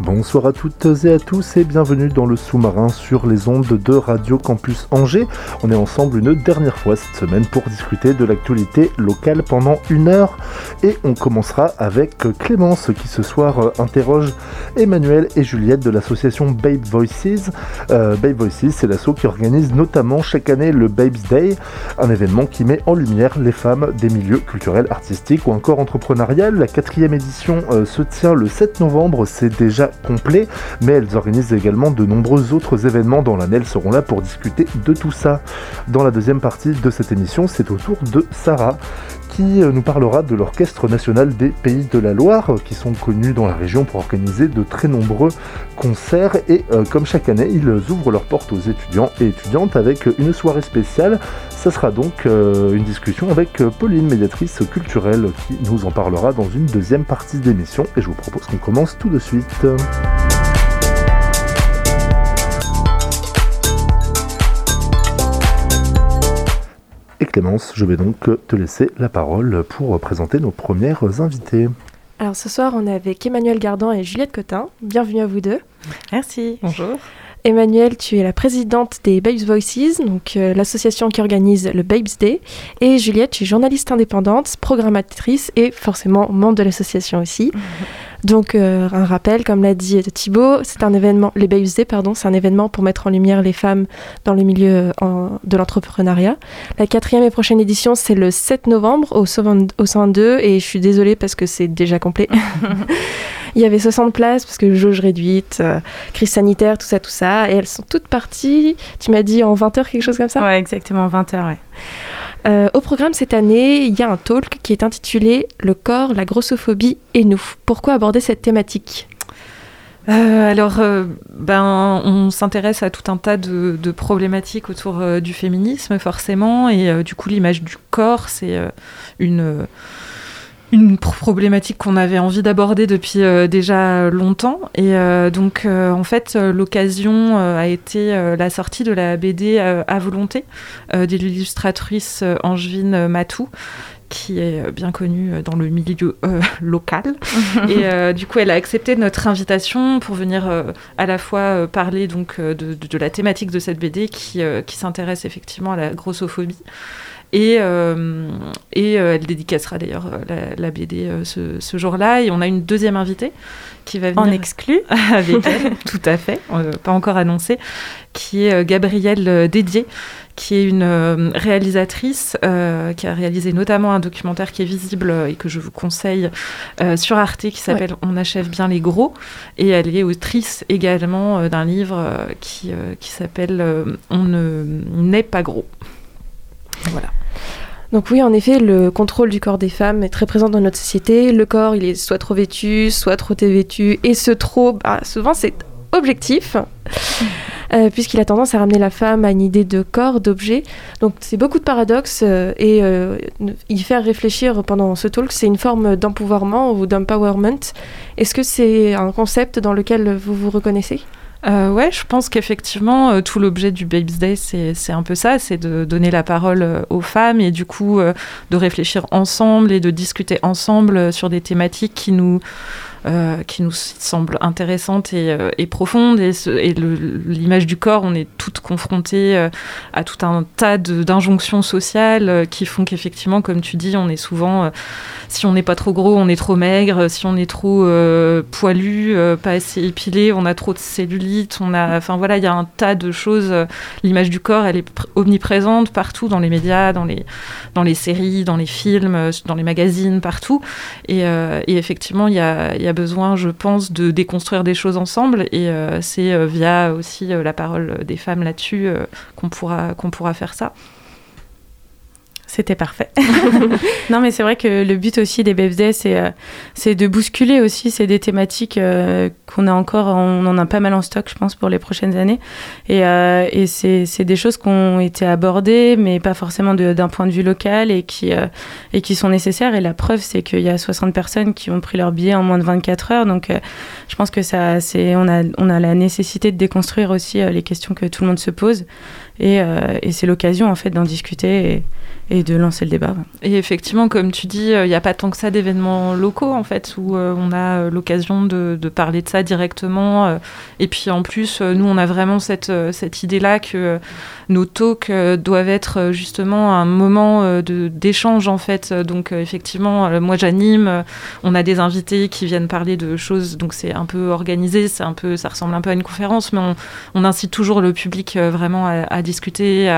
Bonsoir à toutes et à tous et bienvenue dans le sous-marin sur les ondes de Radio Campus Angers. On est ensemble une dernière fois cette semaine pour discuter de l'actualité locale pendant une heure et on commencera avec Clémence qui ce soir euh, interroge Emmanuel et Juliette de l'association Babe Voices. Euh, Babe Voices, c'est l'asso qui organise notamment chaque année le Babes Day, un événement qui met en lumière les femmes des milieux culturels, artistiques ou encore entrepreneuriales. La quatrième édition euh, se tient le 7 novembre, c'est déjà complet, mais elles organisent également de nombreux autres événements dans l'année. Elles seront là pour discuter de tout ça. Dans la deuxième partie de cette émission, c'est au tour de Sarah qui euh, nous parlera de l'Orchestre national des Pays de la Loire, euh, qui sont connus dans la région pour organiser de très nombreux concerts. Et euh, comme chaque année, ils ouvrent leurs portes aux étudiants et étudiantes avec une soirée spéciale. Ça sera donc une discussion avec Pauline, médiatrice culturelle, qui nous en parlera dans une deuxième partie d'émission. Et je vous propose qu'on commence tout de suite. Et Clémence, je vais donc te laisser la parole pour présenter nos premières invitées. Alors ce soir, on est avec Emmanuel Gardan et Juliette Cotin. Bienvenue à vous deux. Merci. Bonjour. Emmanuel, tu es la présidente des Babes Voices, donc euh, l'association qui organise le Babes Day. Et Juliette, tu es journaliste indépendante, programmatrice et forcément membre de l'association aussi. Donc euh, un rappel, comme l'a dit Thibaut, c'est un événement, les Day, pardon, c'est un événement pour mettre en lumière les femmes dans le milieu euh, en- de l'entrepreneuriat. La quatrième et prochaine édition, c'est le 7 novembre au 120 au 102 et je suis désolée parce que c'est déjà complet. Il y avait 60 places parce que jauge réduite, euh, crise sanitaire, tout ça, tout ça. Et elles sont toutes parties, tu m'as dit en 20 heures, quelque chose comme ça? Ouais, exactement, 20h, ouais. Euh, Au programme cette année, il y a un talk qui est intitulé Le corps, la grossophobie et nous. Pourquoi aborder cette thématique? Euh, alors, euh, ben, on s'intéresse à tout un tas de, problématiques autour du féminisme, forcément, et du coup, l'image du corps, c'est une, une pr- problématique qu'on avait envie d'aborder depuis euh, déjà longtemps. Et euh, donc, euh, en fait, l'occasion a été la sortie de la BD à volonté de l'illustratrice Angevine Matou qui est bien connue dans le milieu euh, local. Et euh, du coup, elle a accepté notre invitation pour venir euh, à la fois parler donc de, la thématique de cette BD qui, qui s'intéresse effectivement à la grossophobie. Et, euh, et euh, elle dédicacera d'ailleurs euh, la, la BD ce, ce jour-là. Et on a une deuxième invitée qui va venir En exclu avec elle, tout à fait, pas encore annoncé, qui est Gabrielle Dédier, qui est une réalisatrice euh, qui a réalisé notamment un documentaire qui est visible et que je vous conseille euh, sur Arte qui s'appelle On achève bien les gros. Et elle est autrice également d'un livre qui, qui s'appelle On ne n'est pas gros. Voilà. Donc oui, en effet, le contrôle du corps des femmes est très présent dans notre société. Le corps, il est soit trop vêtu, soit trop dévêtu. Et ce trop, bah, souvent, c'est objectif. euh, Puisqu'il a tendance à ramener la femme à une idée de corps, d'objet. Donc c'est beaucoup de paradoxes euh, et euh, y faire réfléchir pendant ce talk, c'est une forme d'empouvoirment ou d'empowerment. Est-ce que c'est un concept dans lequel vous vous reconnaissez? Euh, ouais, je pense qu'effectivement, euh, tout l'objet du Babes Day, c'est un peu ça, c'est de donner la parole euh, aux femmes et du coup euh, de réfléchir ensemble et de discuter ensemble sur des thématiques qui nous, euh, qui nous semblent intéressantes et, euh, et profondes. Et, l'image du corps, on est toutes confrontées euh, à tout un tas d'injonctions sociales euh, qui font qu'effectivement, comme tu dis, on est souvent, si on n'est pas trop gros, on est trop maigre, si on est trop poilu, pas assez épilé, on a trop de cellulite, on a, enfin voilà, il y a un tas de choses. L'image du corps, elle est pr- omniprésente partout dans les médias, dans les, dans les séries, dans les films, dans les magazines, partout. Et, effectivement, il y a, y a besoin, je pense, de déconstruire des choses ensemble. Et euh, c'est euh, via aussi euh, la parole des femmes là-dessus qu'on pourra, qu'on pourra faire ça. C'était parfait. non, mais c'est vrai que le but aussi des BFD, c'est euh, c'est de bousculer aussi. C'est des thématiques euh, qu'on a encore, on en a pas mal en stock, je pense, pour les prochaines années. Et, euh, c'est des choses qui ont été abordées, mais pas forcément d'un point de vue local et qui, sont nécessaires. Et la preuve, c'est qu'il y a 60 personnes qui ont pris leur billet en moins de 24 heures. Donc, je pense que ça, on a la nécessité de déconstruire aussi les questions que tout le monde se pose. Et, et c'est l'occasion, en fait, d'en discuter. Et, de lancer le débat. Et effectivement, comme tu dis, euh, il n'y a pas tant que ça d'événements locaux, en fait, où euh, on a euh, l'occasion de, parler de ça directement. et puis en plus, nous, on a vraiment cette, cette idée-là que nos talks doivent être justement un moment d'échange, en fait. Donc effectivement, moi, j'anime, on a des invités qui viennent parler de choses, donc c'est un peu organisé, un peu, ça ressemble un peu à une conférence, mais on, incite toujours le public vraiment à, discuter,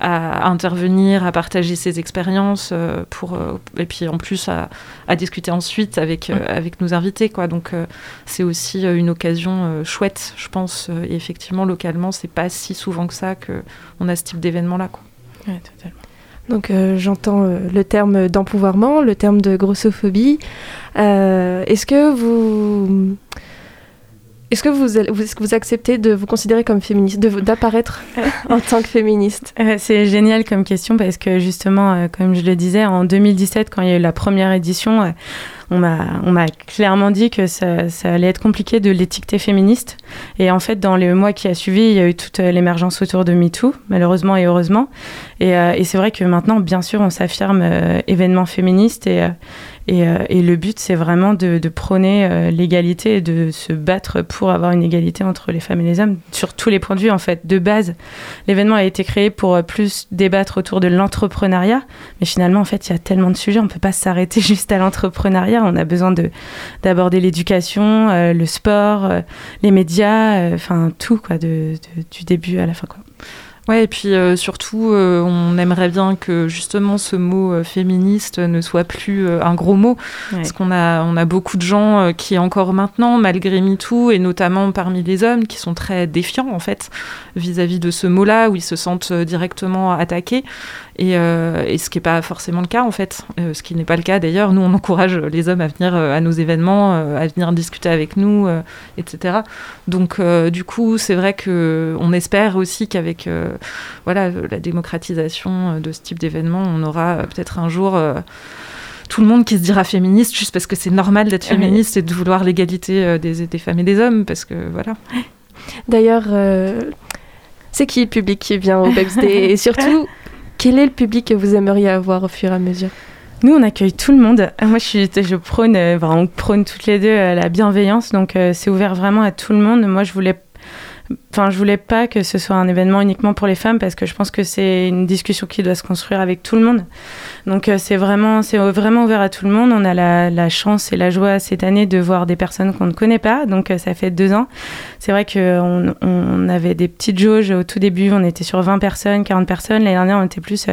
à, intervenir, à partager ses expériences, euh, pour, euh, et puis en plus à, discuter ensuite avec, euh, avec nos invités. Quoi. Donc c'est aussi une occasion chouette, je pense. et effectivement, localement, c'est pas si souvent que ça qu'on a ce type d'événement-là. Ouais, totalement. Donc j'entends le terme d'empouvoirment, le terme de grossophobie. Est-ce que vous est-ce que vous, vous acceptez de vous considérer comme féministe, d'apparaître en tant que féministe? Euh, C'est génial comme question parce que justement, euh, comme je le disais, en 2017, quand il y a eu la première édition, euh, on m'a clairement dit que ça, allait être compliqué de l'étiqueter féministe. Et en fait, dans les mois qui a suivi, il y a eu toute l'émergence autour de MeToo, malheureusement et heureusement. Et, et c'est vrai que maintenant, bien sûr, on s'affirme événement féministe et euh, et, le but, c'est vraiment de, prôner euh, l'égalité et de se battre pour avoir une égalité entre les femmes et les hommes sur tous les points de vue. En fait, de base, l'événement a été créé pour euh, plus débattre autour de l'entrepreneuriat, mais finalement, en fait, il y a tellement de sujets, on ne peut pas s'arrêter juste à l'entrepreneuriat. On a besoin d'aborder l'éducation, le sport, les médias, enfin tout, quoi, de, du début à la fin, quoi. Ouais, et puis euh, surtout, euh, on aimerait bien que justement ce mot euh, féministe ne soit plus un gros mot, parce qu'on a, on a beaucoup de gens qui encore maintenant, malgré MeToo, et notamment parmi les hommes, qui sont très défiants en fait vis-à-vis de ce mot-là, où ils se sentent directement attaqués. Euh, et, ce qui n'est pas forcément le cas en fait, euh, ce qui n'est pas le cas d'ailleurs. Nous, on encourage les hommes à venir euh, à nos événements, à venir discuter avec nous, etc. Donc, du coup, c'est vrai que on espère aussi qu'avec voilà la démocratisation de ce type d'événement, on aura peut-être un jour tout le monde qui se dira féministe juste parce que c'est normal d'être féministe et de vouloir l'égalité des, des, femmes et des hommes, parce que voilà. D'ailleurs, c'est qui le public qui vient au Babs Et surtout, quel est le public que vous aimeriez avoir au fur et à mesure? Nous, on accueille tout le monde. Moi, je, suis, je prône, euh, on prône toutes les deux euh, la bienveillance, donc euh, c'est ouvert vraiment à tout le monde. Moi, je voulais Enfin, je voulais pas que ce soit un événement uniquement pour les femmes parce que je pense que c'est une discussion qui doit se construire avec tout le monde. Donc euh, c'est vraiment, c'est vraiment ouvert à tout le monde. On a la, chance et la joie cette année de voir des personnes qu'on ne connaît pas. Donc euh, ça fait deux ans. C'est vrai qu'on on avait des petites jauges au tout début. On était sur 20 personnes, 40 personnes. L'année dernière, on était plus euh,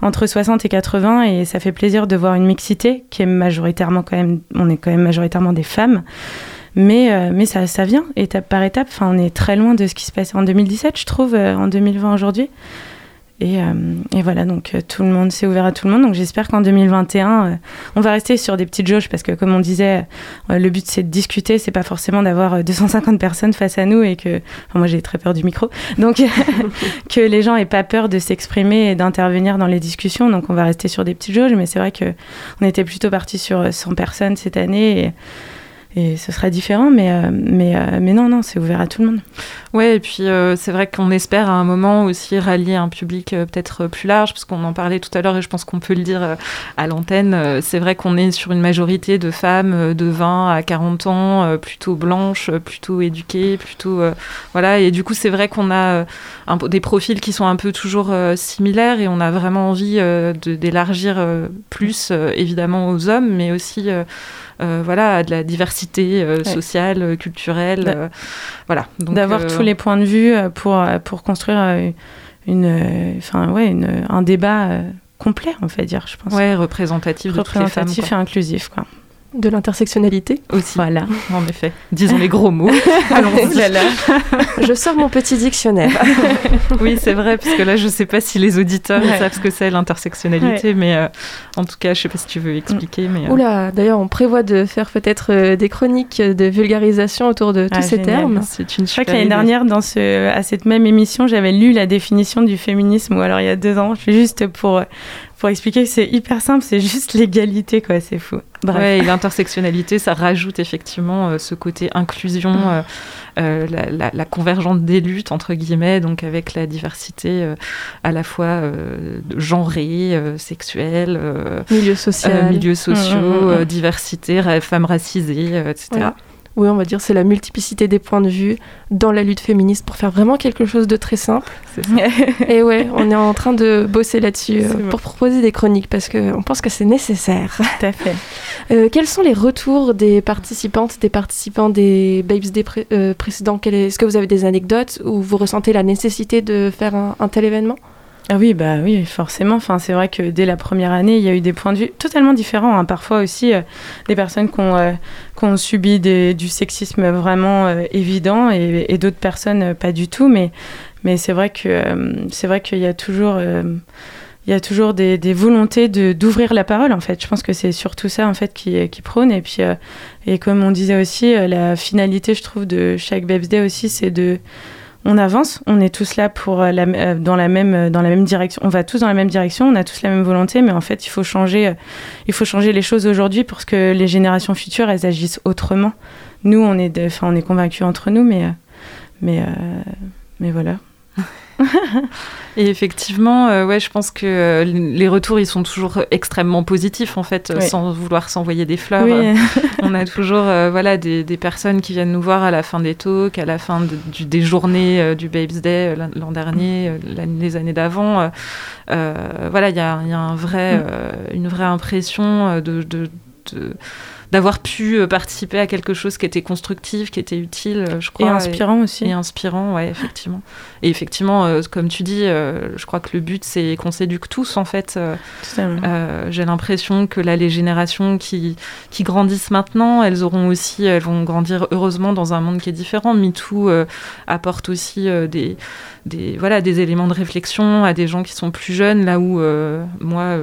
entre 60 et 80 et ça fait plaisir de voir une mixité qui est majoritairement quand même, on est quand même majoritairement des femmes. Mais, euh, mais ça, ça vient étape par étape. Enfin, on est très loin de ce qui se passait en 2017, je trouve, euh, en 2020 aujourd'hui. Et, euh, et, voilà, donc tout le monde s'est ouvert à tout le monde. Donc j'espère qu'en 2021, on va rester sur des petites jauges parce que, comme on disait, le but c'est de discuter, c'est pas forcément d'avoir 250 personnes face à nous et que. Enfin, moi j'ai très peur du micro. Donc que les gens aient pas peur de s'exprimer et d'intervenir dans les discussions. Donc on va rester sur des petites jauges. Mais c'est vrai qu'on était plutôt parti sur 100 personnes cette année. Et, et ce sera différent, mais, euh, mais, euh, mais non, non, c'est ouvert à tout le monde. Ouais, et puis euh, c'est vrai qu'on espère à un moment aussi rallier un public peut-être plus large, parce qu'on en parlait tout à l'heure et je pense qu'on peut le dire à l'antenne. c'est vrai qu'on est sur une majorité de femmes de 20 à 40 ans, plutôt blanches, plutôt éduquées, plutôt. voilà, et du coup, c'est vrai qu'on a des profils qui sont un peu toujours similaires et on a vraiment envie d'élargir plus, évidemment, aux hommes, mais aussi euh, voilà, de la diversité euh, sociale, euh, culturelle. voilà. D'avoir tous les points de vue pour, pour construire une, enfin, ouais, une, un débat complet, on va dire, je pense. Ouais, représentatif, représentatif et inclusif, quoi. De l'intersectionnalité. Aussi. Voilà. En effet. Disons les gros mots. Allons-y. Là, là. Je sors mon petit dictionnaire. oui, c'est vrai, parce que là, je sais pas si les auditeurs Ouais. savent ce que c'est l'intersectionnalité, mais euh, en tout cas, je sais pas si tu veux expliquer. Mais, euh, Oula, d'ailleurs, on prévoit de faire peut-être euh, des chroniques de vulgarisation autour de tous Ah, ces génial. termes. c'est une Je crois que l'année dernière, dans ce, à cette même émission, j'avais lu la définition du féminisme, ou alors il y a deux ans, juste pour, pour expliquer que c'est hyper simple, c'est juste l'égalité, quoi, c'est fou. Bref. Ouais, et l'intersectionnalité, ça rajoute effectivement euh, ce côté inclusion, Mm. euh, euh, la, la- la convergence des luttes, entre guillemets, donc avec la diversité euh, à la fois genrée, sexuelle, Milieu social. milieux sociaux, Mm, mm, euh, diversité, ra- femmes racisées, etc. Voilà. Oui, on va dire c'est la multiplicité des points de vue dans la lutte féministe pour faire vraiment quelque chose de très simple. Et ouais, on est en train de bosser là-dessus euh, bon. pour proposer des chroniques parce qu'on pense que c'est nécessaire. Tout à fait. Euh, quels sont les retours des participantes, des participants des Babes Day pré- euh, précédents? Est- Est-ce que vous avez des anecdotes ou vous ressentez la nécessité de faire un, un tel événement? Ah oui, bah oui, forcément. Enfin, c'est vrai que dès la première année, il y a eu des points de vue totalement différents. hein. Parfois aussi, euh, des personnes qui ont, euh, qui ont subi du sexisme vraiment euh, évident et, d'autres personnes pas du tout. Mais, mais c'est vrai que c'est vrai qu'il y a toujours il y a toujours des, volontés de d'ouvrir la parole en fait. Je pense que c'est surtout ça en fait qui, prône et puis et comme on disait aussi la finalité je trouve de chaque Babes Day aussi c'est de on avance, on est tous là pour euh, la, euh, dans la même euh, dans la même direction. On va tous dans la même direction, on a tous la même volonté, mais en fait, il faut changer il faut changer les choses aujourd'hui pour que les générations futures elles agissent autrement. Nous, on est de- on est convaincus entre nous, mais mais mais voilà. Et effectivement, euh, ouais, je pense que euh, les retours, ils sont toujours extrêmement positifs, en fait, euh, Oui. sans vouloir s'envoyer des fleurs. Oui, On a toujours euh, voilà, des, des personnes qui viennent nous voir à la fin des talks, à la fin de- du- des journées du Babes Day l'an- dernier, les années d'avant. voilà, il y a, il y a un vrai, Mm. une vraie impression de... de- de- d'avoir pu euh, participer à quelque chose qui était constructif, qui était utile, euh, je et crois. inspirant aussi. Et inspirant, ouais, effectivement. Et effectivement, euh, comme tu dis, euh, je crois que le but, c'est qu'on s'éduque tous, en fait. Euh, J'ai l'impression que là, les générations qui, qui grandissent maintenant, elles auront aussi, elles vont grandir heureusement dans un monde qui est différent. MeToo apporte aussi des, des, voilà, des éléments de réflexion à des gens qui sont plus jeunes, là où moi,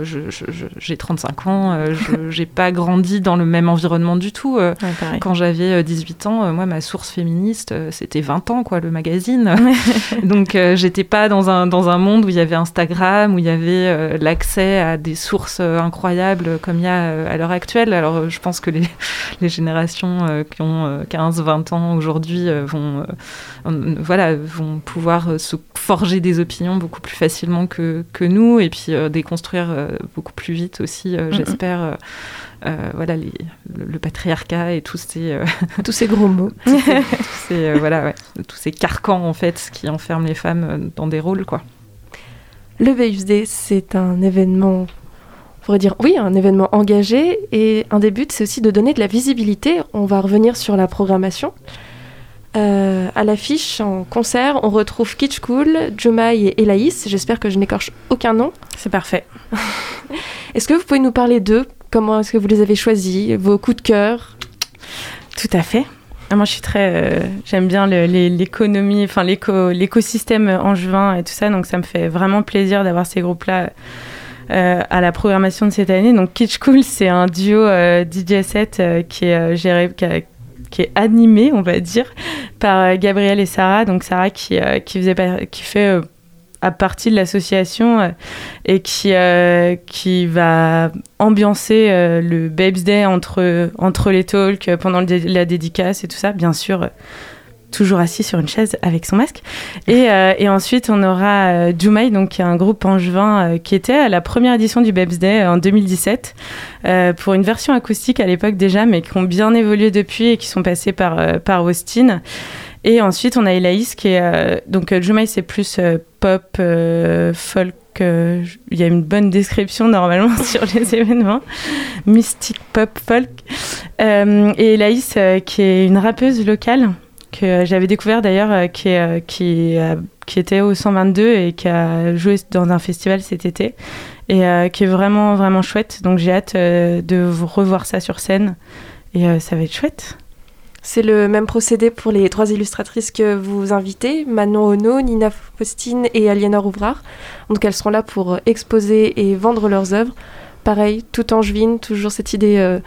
j'ai 35 ans, je j'ai pas grandi dans le même environnement du tout. euh, Ouais, quand j'avais euh, 18 ans, euh, moi, ma source féministe, euh, c'était 20 ans, quoi, le magazine. Donc, euh, j'étais pas dans un, dans un monde où il y avait Instagram, où il y avait euh, l'accès à des sources euh, incroyables euh, comme il y a euh, à l'heure actuelle. Alors, euh, je pense que les, les générations euh, qui ont euh, 15, 20 ans aujourd'hui euh, vont, euh, euh, voilà, vont pouvoir euh, se forger des opinions beaucoup plus facilement que, que nous et puis euh, déconstruire euh, beaucoup plus vite aussi, euh, j'espère. euh, euh, voilà les, le, le patriarcat et tous ces, euh, Tous ces gros mots. tous ces, tous ces, euh, voilà ouais, tous ces carcans en fait qui enferment les femmes euh, dans des rôles quoi. Le Day, c'est un événement, on pourrait dire, oui, un événement engagé. Et un des buts, c'est aussi de donner de la visibilité. On va revenir sur la programmation. Euh, à l'affiche, en concert, on retrouve Kitsch Cool, Jomai et Elaïs. J'espère que je n'écorche aucun nom. C'est parfait. Est-ce que vous pouvez nous parler d'eux Comment est-ce que vous les avez choisis Vos coups de cœur? Tout à fait. Ah, Moi, je suis très. euh, J'aime bien l'économie, enfin l'éco- l'écosystème angevin et tout ça, donc ça me fait vraiment plaisir d'avoir ces groupes-là euh, à la programmation de cette année. Donc, Kitsch Cool, c'est un duo euh, DJ set euh, qui est euh, animé, on va dire, par euh, Gabriel et Sarah. Donc, Sarah qui, euh, qui, faisait, qui fait. À partie de l'association euh, et qui, euh, qui va ambiancer euh, le Babes Day entre, entre les talks, pendant la dédicace et tout ça, bien sûr, toujours assis sur une chaise avec son masque. Et, et ensuite, on aura euh, Jumai, donc, un groupe angevin qui était à la première édition du Babes Day en 2017, euh, pour une version acoustique à l'époque déjà, mais qui ont bien évolué depuis et qui sont passés par, par Austin. Et ensuite, on a Elaïs qui est. euh, donc, euh, Jumai, c'est plus euh, pop, folk. Il y a une bonne description normalement sur les événements. Mystique, pop, folk. Et Elaïs, qui est une rappeuse locale. que j'avais découvert d'ailleurs, qui, qui, qui était au 122 et qui a joué dans un festival cet été et qui est vraiment vraiment chouette. Donc j'ai hâte de revoir ça sur scène et ça va être chouette. C'est le même procédé pour les trois illustratrices que vous invitez, Manon Ono, Nina Faustine et Aliénor Ouvrard. Donc elles seront là pour exposer et vendre leurs œuvres. Pareil, tout angevine, toujours cette idée euh,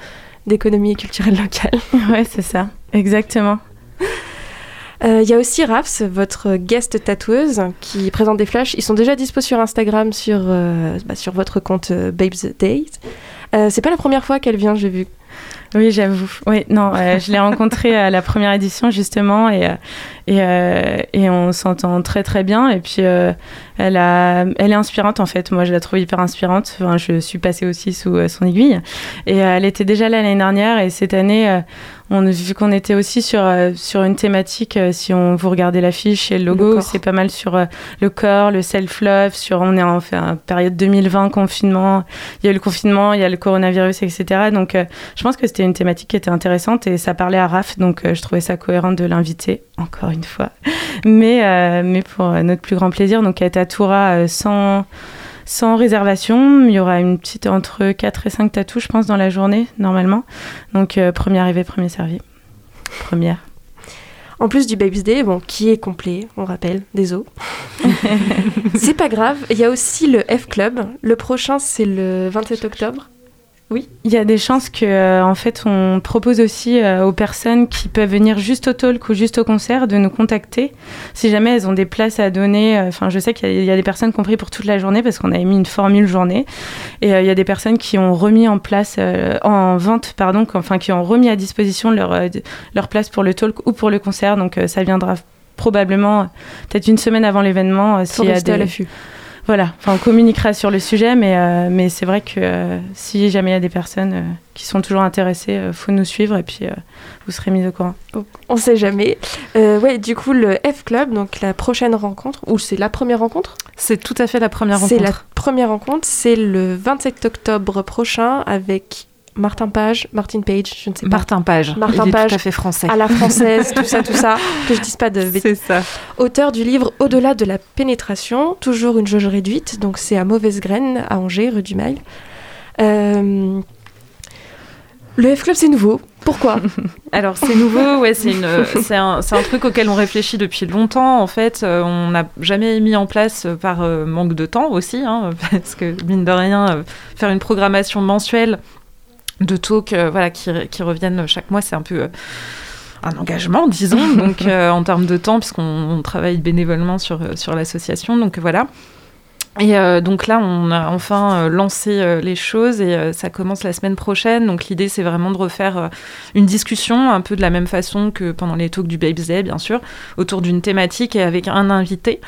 d'économie culturelle locale. ouais, c'est ça, exactement. Euh, il y a aussi Rafs, votre guest tatoueuse, qui présente des flashs. Ils sont déjà dispo sur Instagram, sur, euh, bah, sur votre compte Babes Days. c'est pas la première fois qu'elle vient, j'ai vu. Oui, j'avoue. Oui, non, euh, je l'ai rencontrée à la première édition justement et, euh, et, euh, et on s'entend très très bien. Et puis elle, a, elle est inspirante en fait. Moi, je la trouve hyper inspirante. Je suis passée aussi sous son aiguille. Et elle était déjà là l'année dernière et cette année, on, vu qu'on était aussi sur, euh, sur une thématique, euh, si on vous regardez l'affiche et le logo, c'est pas mal sur euh, le corps, le self-love, sur on est en fait, période 2020, confinement, il y a eu le confinement, il y a le coronavirus, etc. Donc je pense que c'était une thématique qui était intéressante et ça parlait à Raph, donc je trouvais ça cohérent de l'inviter, encore une fois. Mais, mais pour notre plus grand plaisir, donc elle est à Toura sans sans réservation. Il y aura une petite entre 4 et 5 tatous, je pense, dans la journée, normalement. Donc, euh, premier arrivé, premier servi. Première. En plus du Baby's Day, bon, qui est complet, on rappelle, des os. c'est pas grave, il y a aussi le F Club. Le prochain, c'est le 27 octobre. Oui, il y a des chances que, euh, en fait, on propose aussi euh, aux personnes qui peuvent venir juste au talk ou juste au concert de nous contacter si jamais elles ont des places à donner. Euh, enfin, je sais qu'il y, a des personnes compris pour toute la journée parce qu'on avait mis une formule journée et il y a des personnes qui ont remis en place, en vente, pardon, enfin, qui ont remis à disposition leur, leur place pour le talk ou pour le concert. Donc, ça viendra probablement peut-être une semaine avant l'événement. s'il y a des voilà, enfin, on communiquera sur le sujet, mais, euh, mais c'est vrai que euh, si jamais il y a des personnes euh, qui sont toujours intéressées, il faut nous suivre et puis vous serez mis au courant. On sait jamais. ouais, du coup, le F Club, donc la prochaine rencontre, ou c'est la première rencontre? C'est tout à fait la première rencontre. C'est la première rencontre, c'est le 27 octobre prochain avec Martin Page, Martin Page, je ne sais pas. Martin Page. Martin Page. tout à fait français. À la française, tout ça, tout ça. Que je dise pas de C'est ça. Auteur du livre Au-delà de la pénétration, toujours une jauge réduite. Donc c'est à Mauvaise Graine, à Angers, rue du Mail. Euh, le F-Club, c'est nouveau. Pourquoi? Alors c'est nouveau, ouais, c'est un, un, truc auquel on réfléchit depuis longtemps. En fait, euh, on n'a jamais mis en place par euh, manque de temps aussi, hein, parce que mine de rien, faire une programmation mensuelle de talks euh, voilà, qui, qui, reviennent chaque mois. C'est un peu euh, un engagement, disons, donc euh, en termes de temps, puisqu'on travaille bénévolement sur, sur l'association. Donc voilà. Et euh, donc là, on a enfin euh, lancé euh, les choses et ça commence la semaine prochaine. Donc l'idée, c'est vraiment de refaire une discussion un peu de la même façon que pendant les talks du Babes Day, bien sûr, autour d'une thématique et avec un invité.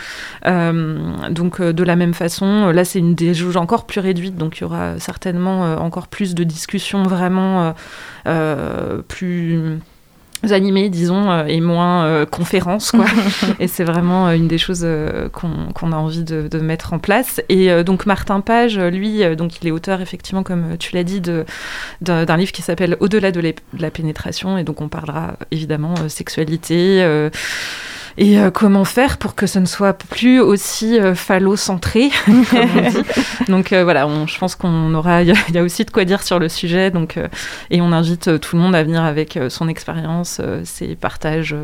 donc de la même façon, là, c'est une des encore plus réduite, donc il y aura certainement encore plus de discussions vraiment plus animés, disons, euh, et moins euh, conférences, quoi. et c'est vraiment euh, une des choses qu'on a envie de, mettre en place. Et donc Martin Page, lui, donc il est auteur, effectivement, comme tu l'as dit, d'un livre qui s'appelle Au-delà de, de, la pénétration, et donc on parlera évidemment sexualité et euh, comment faire pour que ce ne soit plus aussi euh, phallocentré, comme on dit. Donc euh, voilà, on, je pense qu'on aura, il y, a aussi de quoi dire sur le sujet, donc et on invite tout le monde à venir avec son expérience, ses partages,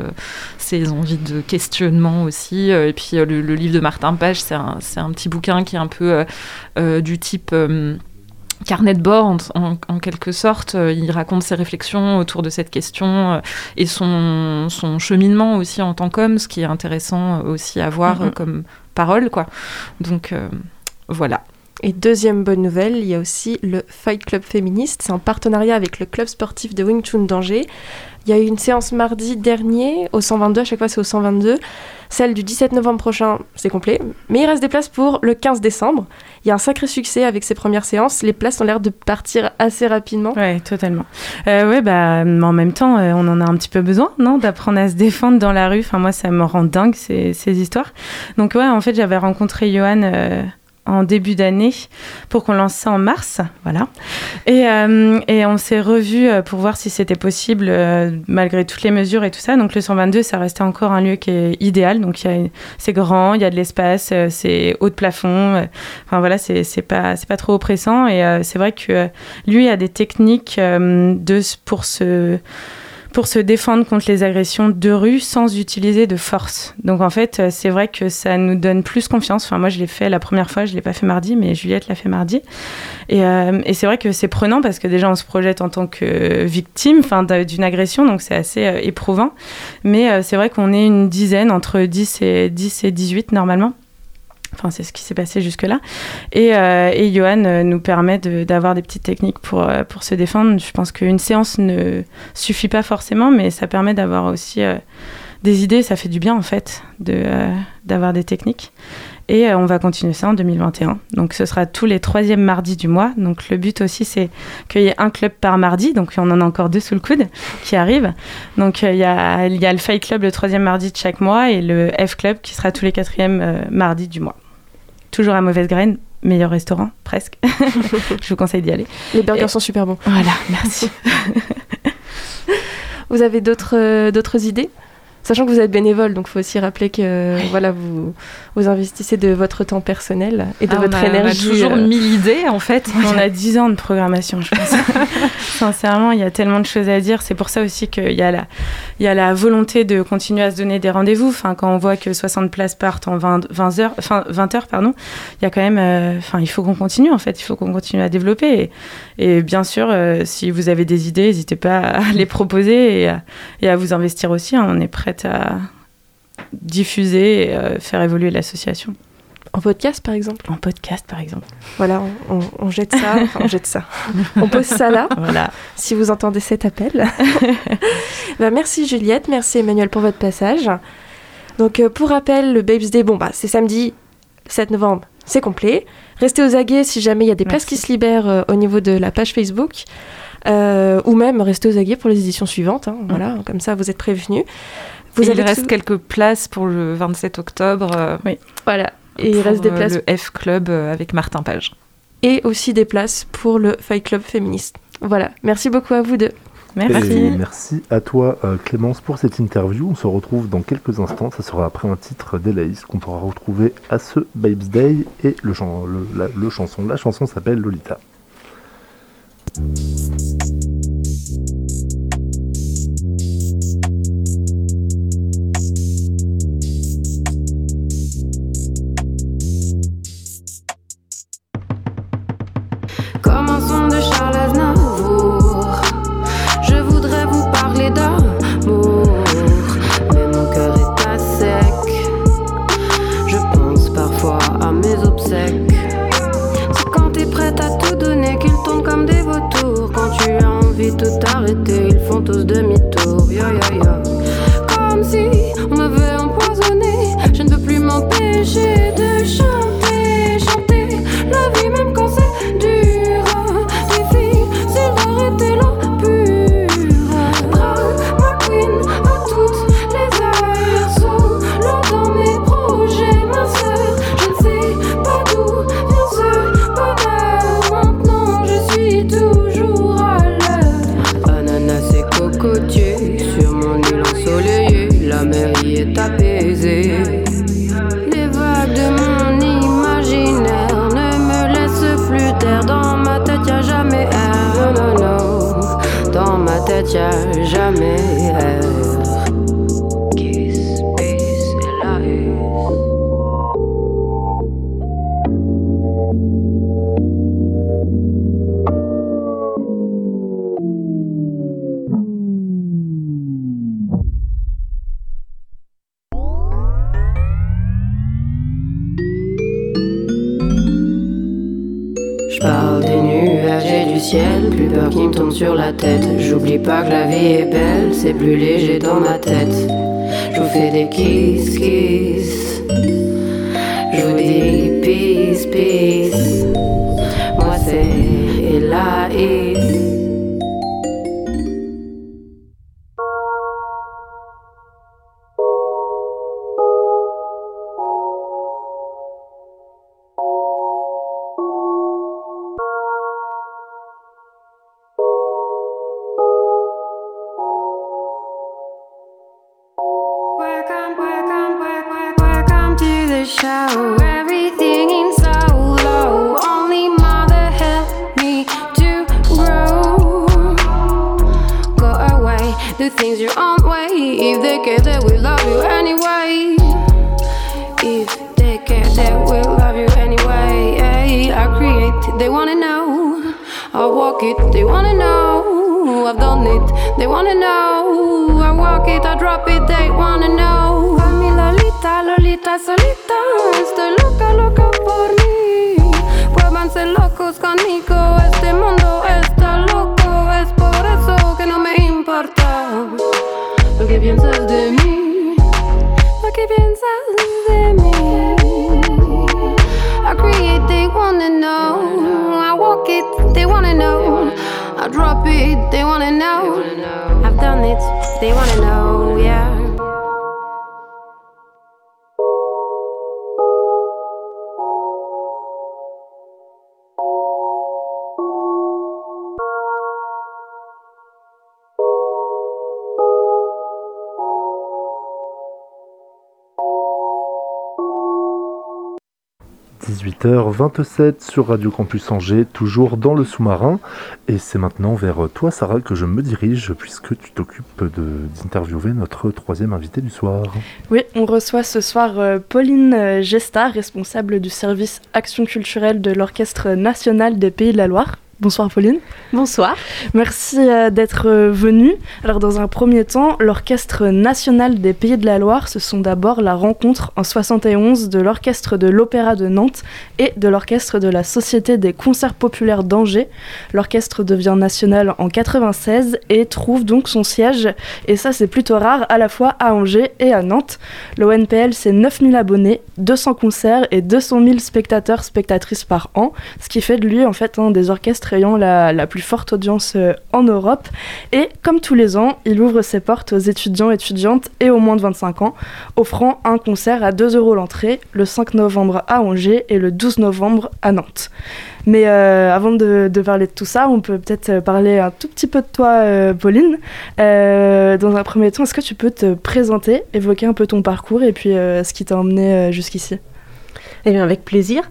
ses envies de questionnement aussi. et puis le, le, livre de Martin Page, c'est un, un, petit bouquin qui est un peu du type carnet de bord en, quelque sorte. Euh, il raconte ses réflexions autour de cette question euh, et son, son cheminement aussi en tant qu'homme, ce qui est intéressant euh, aussi à voir mhm. comme parole. quoi. Donc voilà. Et deuxième bonne nouvelle, il y a aussi le Fight Club féministe. C'est en partenariat avec le club sportif de Wing Chun d'Angers. Il y a eu une séance mardi dernier au 122, à chaque fois c'est au 122. Celle du 17 novembre prochain, c'est complet. Mais il reste des places pour le 15 décembre. Il y a un sacré succès avec ces premières séances. Les places ont l'air de partir assez rapidement. Oui, totalement. Euh, oui, bah, en même temps, euh, on en a un petit peu besoin, non D'apprendre à se défendre dans la rue. Enfin, moi, ça me rend dingue, ces, ces histoires. Donc, ouais, en fait, j'avais rencontré Johan. Euh, en début d'année pour qu'on lance ça en mars. Voilà. Et, euh, et on s'est revu pour voir si c'était possible malgré toutes les mesures et tout ça. Donc le 122, ça restait encore un lieu qui est idéal. Donc c'est grand, il y a de l'espace, c'est haut de plafond. Enfin voilà, c'est pas, pas trop oppressant. Et c'est vrai que lui a des techniques de, pour se pour se défendre contre les agressions de rue sans utiliser de force. Donc en fait, euh, c'est vrai que ça nous donne plus confiance. Enfin, moi, je l'ai fait la première fois, je l'ai pas fait mardi, mais Juliette l'a fait mardi. Et, euh, et c'est vrai que c'est prenant parce que déjà, on se projette en tant que victime, d'une agression, donc c'est assez euh, éprouvant. Mais c'est vrai qu'on est une dizaine, entre 10 et 10 et 18 normalement. Enfin, c'est ce qui s'est passé jusque-là. Et, euh, et Johan euh, nous permet d'avoir des petites techniques pour, euh, pour se défendre. Je pense qu'une séance ne suffit pas forcément, mais ça permet d'avoir aussi des idées. Ça fait du bien, en fait, d'avoir des techniques. Et on va continuer ça en 2021. Donc ce sera tous les troisièmes mardis du mois. Donc le but aussi, c'est qu'il y ait un club par mardi. Donc on en a encore deux sous le coude qui arrivent. Donc il y, a, il y a le Fight Club le troisième mardi de chaque mois et le F Club qui sera tous les quatrièmes mardis du mois toujours à mauvaise graine, meilleur restaurant, presque. je vous conseille d'y aller. Les burgers sont super bons. Voilà, merci. vous avez d'autres euh, d'autres idées? Sachant que vous êtes bénévole, donc il faut aussi rappeler que voilà, vous, vous investissez de votre temps personnel et de ah, votre énergie. On a toujours euh... mille idées, en fait. On a dix ans de programmation, je pense. Sincèrement, il y a tellement de choses à dire. C'est pour ça aussi qu'il y, a la, il y a la volonté de continuer à se donner des rendez-vous. Enfin, quand on voit que 60 places partent en 20, 20 heures, enfin, 20 heures, pardon, il y a quand même... Euh, enfin, il faut qu'on continue, en fait. Il faut qu'on continue à développer. Et, et bien sûr, euh, si vous avez des idées, n'hésitez pas à les proposer et à, et à vous investir aussi. Hein. On est prêt à diffuser et euh, faire évoluer l'association. En podcast, par exemple? En podcast, par exemple. Voilà, on, jette ça, on jette ça. On pose ça là, voilà. si vous entendez cet appel. bah, merci Juliette, merci Emmanuel pour votre passage. Donc euh, pour rappel, le Babes Day, bon bah c'est samedi 7 novembre, c'est complet. Restez aux aguets si jamais il y a des places qui se libèrent euh, au niveau de la page Facebook. ou même restez aux aguets pour les éditions suivantes. Hein, voilà, comme ça vous êtes prévenus. Vous il reste quelques places pour le 27 octobre. Euh, oui. Voilà. Et il reste des euh, places. Le F Club euh, avec Martin Page. Et aussi des places pour le Fight Club féministe. Voilà. Merci beaucoup à vous deux. Merci. merci à toi Clémence pour cette interview. On se retrouve dans quelques instants. Ça sera après un titre d'Elaïs qu'on pourra retrouver à ce Babes Day et le, la, le chanson. La chanson s'appelle Lolita. Sur vie est belle, c'est plus léger dans ma tête. Je vous fais des kiss, kiss. Je vous dis peace, peace. They wanna know. I've done it, they wanna know. I walk it, I drop it, they wanna know. A mi Lolita, Lolita solita. Estoy loca, loca por mí. Vuélvanse locos conmigo. Este mundo está loco. Es por eso que no me importa lo que piensas de mí. Lo que piensas de mí. I create, they wanna know. I walk it, they wanna know. Drop it, they wanna know. I've done it, they wanna know, yeah. – 18h27 sur Radio Campus Angers, toujours dans le sous-marin. Et c'est maintenant vers toi, Sarah, que je me dirige, puisque tu t'occupes d'interviewer notre troisième invité du soir. Oui, on reçoit ce soir euh, Pauline euh, Gesta, responsable du service action culturelle de l'Orchestre national des Pays de la Loire. Bonsoir Pauline. Bonsoir. Merci euh, d'être euh, venue. Alors dans un premier temps, l'Orchestre national des Pays de la Loire, ce sont d'abord la rencontre en 71 de l'Orchestre de l'Opéra de Nantes et de l'Orchestre de la Société des concerts populaires d'Angers. L'orchestre devient national en 96 et trouve donc son siège, et ça c'est plutôt rare, à la fois à Angers et à Nantes. L'ONPL c'est 9000 abonnés, 200 concerts et 200 000 spectateurs, spectatrices par an, ce qui fait de lui en fait un des orchestres ayant la, plus forte audience euh, en Europe. Et comme tous les ans, il ouvre ses portes aux étudiants, étudiantes et aux moins de 25 ans, offrant un concert à 2 euros l'entrée le 5 novembre à Angers et le 12 novembre à Nantes. Mais euh, avant de, parler de tout ça, on peut peut-être euh, parler un tout petit peu de toi, Pauline. Dans un premier temps, est-ce que tu peux te présenter, évoquer un peu ton parcours et puis ce qui t'a emmené jusqu'ici? Eh bien, avec plaisir.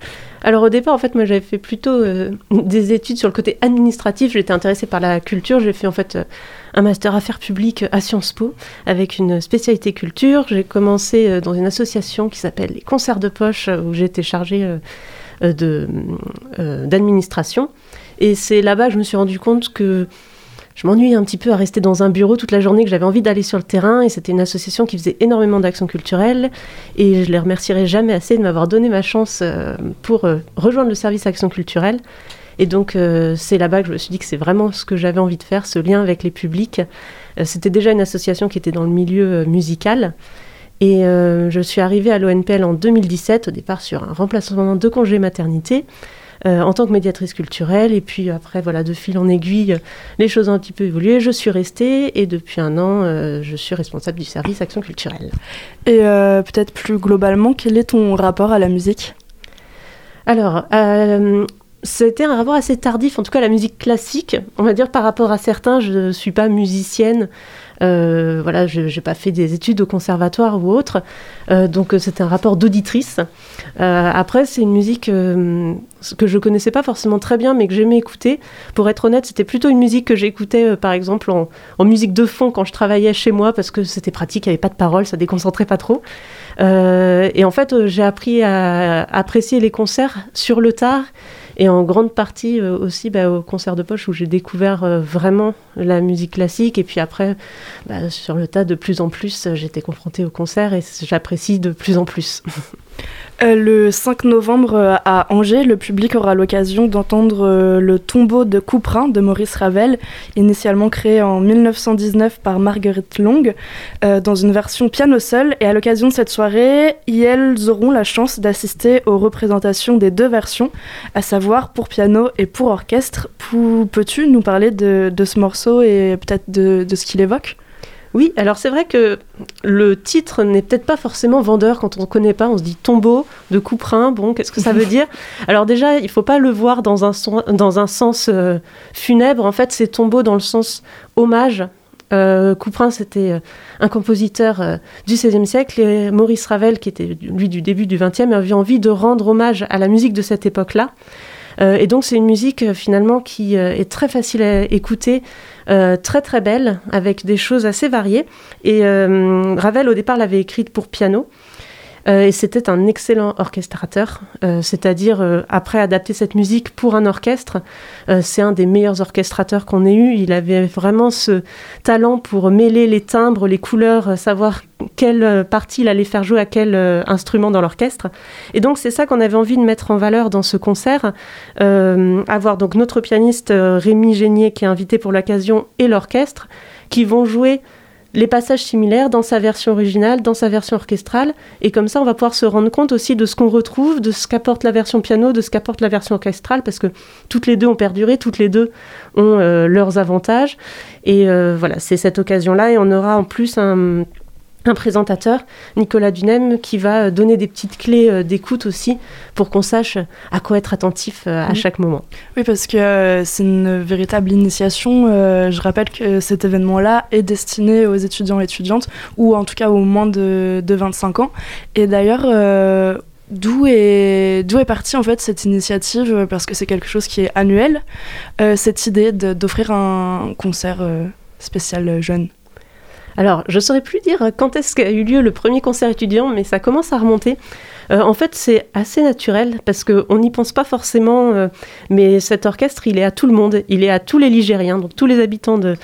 Alors au départ, en fait, moi j'avais fait plutôt euh, des études sur le côté administratif. J'étais intéressée par la culture. J'ai fait en fait euh, un master affaires publiques à Sciences Po avec une spécialité culture. J'ai commencé euh, dans une association qui s'appelle les Concerts de Poche où j'étais chargée de, d'administration. Et c'est là-bas que je me suis rendu compte que je m'ennuyais un petit peu à rester dans un bureau toute la journée, que j'avais envie d'aller sur le terrain. Et c'était une association qui faisait énormément d'actions culturelles. Et je les remercierai jamais assez de m'avoir donné ma chance euh, pour euh, rejoindre le service action culturelle. Et donc, euh, c'est là-bas que je me suis dit que c'est vraiment ce que j'avais envie de faire, ce lien avec les publics. C'était déjà une association qui était dans le milieu musical. Et je suis arrivée à l'ONPL en 2017, au départ sur un remplacement de congé maternité, en tant que médiatrice culturelle. Et puis après, voilà, de fil en aiguille, les choses ont un petit peu évolué. Je suis restée et depuis un an, euh, je suis responsable du service action culturelle. Et euh, peut-être plus globalement, quel est ton rapport à la musique? Alors, euh, c'était un rapport assez tardif, en tout cas la musique classique. On va dire par rapport à certains, je ne suis pas musicienne. Euh, voilà, je n'ai pas fait des études au conservatoire ou autre. Euh, donc, euh, c'était un rapport d'auditrice. Après, c'est une musique que je connaissais pas forcément très bien, mais que j'aimais écouter. Pour être honnête, c'était plutôt une musique que j'écoutais, par exemple, en, musique de fond quand je travaillais chez moi, parce que c'était pratique, il n'y avait pas de paroles, ça déconcentrait pas trop. Et en fait, j'ai appris à apprécier les concerts sur le tard et en grande partie euh, aussi bah, au concert de poche où j'ai découvert euh, vraiment la musique classique. Et puis après, bah, sur le tas, de plus en plus, euh, j'étais confrontée au concert et j'apprécie de plus en plus. Euh, le 5 novembre euh, à Angers, le public aura l'occasion d'entendre euh, le tombeau de Couperin de Maurice Ravel, initialement créé en 1919 par Marguerite Long, dans une version piano seul. Et à l'occasion de cette soirée, elles auront la chance d'assister aux représentations des deux versions, à savoir pour piano et pour orchestre. Peux-tu nous parler de, ce morceau et peut-être de ce qu'il évoque? Oui, alors c'est vrai que le titre n'est peut-être pas forcément vendeur quand on ne connaît pas. On se dit tombeau de Couperin, bon, qu'est-ce que ça veut dire? Alors déjà, il faut pas le voir dans un, dans un sens euh, funèbre. En fait, c'est tombeau dans le sens hommage. Euh, Couperin, c'était euh, un compositeur euh, du XVIe siècle et Maurice Ravel, qui était lui du début du XXe, avait envie de rendre hommage à la musique de cette époque-là. Euh, et donc c'est une musique euh, finalement qui euh, est très facile à écouter, très très belle, avec des choses assez variées. Et Ravel au départ l'avait écrite pour piano. Euh, et c'était un excellent orchestrateur, euh, c'est-à-dire euh, après adapter cette musique pour un orchestre, c'est un des meilleurs orchestrateurs qu'on ait eu. Il avait vraiment ce talent pour mêler les timbres, les couleurs, savoir quelle partie il allait faire jouer à quel instrument dans l'orchestre. Et donc c'est ça qu'on avait envie de mettre en valeur dans ce concert, avoir donc notre pianiste Rémi Génier qui est invité pour l'occasion et l'orchestre qui vont jouer les passages similaires dans sa version originale, dans sa version orchestrale, et comme ça on va pouvoir se rendre compte aussi de ce qu'on retrouve, de ce qu'apporte la version piano, de ce qu'apporte la version orchestrale, parce que toutes les deux ont perduré, toutes les deux ont euh, leurs avantages, et euh, voilà, c'est cette occasion-là, et on aura en plus un, un présentateur, Nicolas Dunem, qui va euh, donner des petites clés euh, d'écoute aussi, pour qu'on sache à quoi être attentif euh, à Mhm. chaque moment. Oui, parce que c'est une véritable initiation. Je rappelle que cet événement-là est destiné aux étudiants et étudiantes, ou en tout cas aux moins de, de 25 ans. Et d'ailleurs, d'où est, d'où est partie en fait cette initiative Parce que c'est quelque chose qui est annuel, cette idée d'offrir un concert spécial jeune? Alors, je saurais plus dire quand est-ce qu'a eu lieu le premier concert étudiant, mais ça commence à remonter. Euh, en fait, c'est assez naturel parce qu'on n'y pense pas forcément, euh, mais cet orchestre, il est à tout le monde, il est à tous les Ligériens, donc tous les habitants de,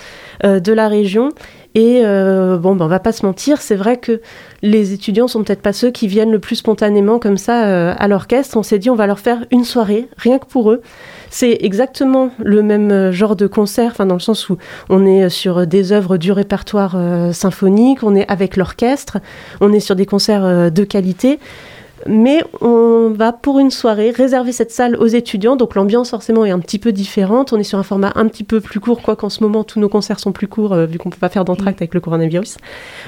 euh, de la région. Et bon, ben, on va pas se mentir, c'est vrai que les étudiants sont peut-être pas ceux qui viennent le plus spontanément comme ça à l'orchestre. On s'est dit, on va leur faire une soirée, rien que pour eux. C'est exactement le même euh, genre de concert, enfin dans le sens où on est sur des œuvres du répertoire euh, symphonique, on est avec l'orchestre, on est sur des concerts euh, de qualité. Mais on va pour une soirée réserver cette salle aux étudiants, donc l'ambiance forcément est un petit peu différente. On est sur un format un petit peu plus court, quoi qu'en ce moment tous nos concerts sont plus courts euh, vu qu'on peut pas faire d'entracte avec le coronavirus.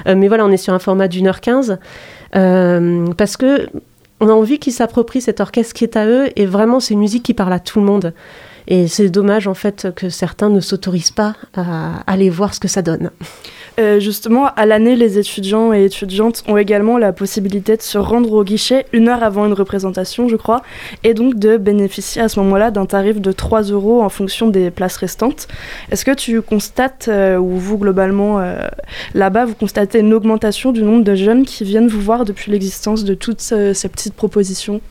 Euh, mais voilà, on est sur un format d'une heure quinze euh, parce que on a envie qu'ils s'approprient cet orchestre qui est à eux et vraiment c'est une musique qui parle à tout le monde. Et c'est dommage en fait que certains ne s'autorisent pas à aller voir ce que ça donne. Euh, justement, à l'année, les étudiants et étudiantes ont également la possibilité de se rendre au guichet une heure avant une représentation, je crois, et donc de bénéficier à ce moment-là d'un tarif de 3 euros en fonction des places restantes. Est-ce que tu constates, euh, ou vous globalement euh, là-bas, vous constatez une augmentation du nombre de jeunes qui viennent vous voir depuis l'existence de toutes ces petites propositions?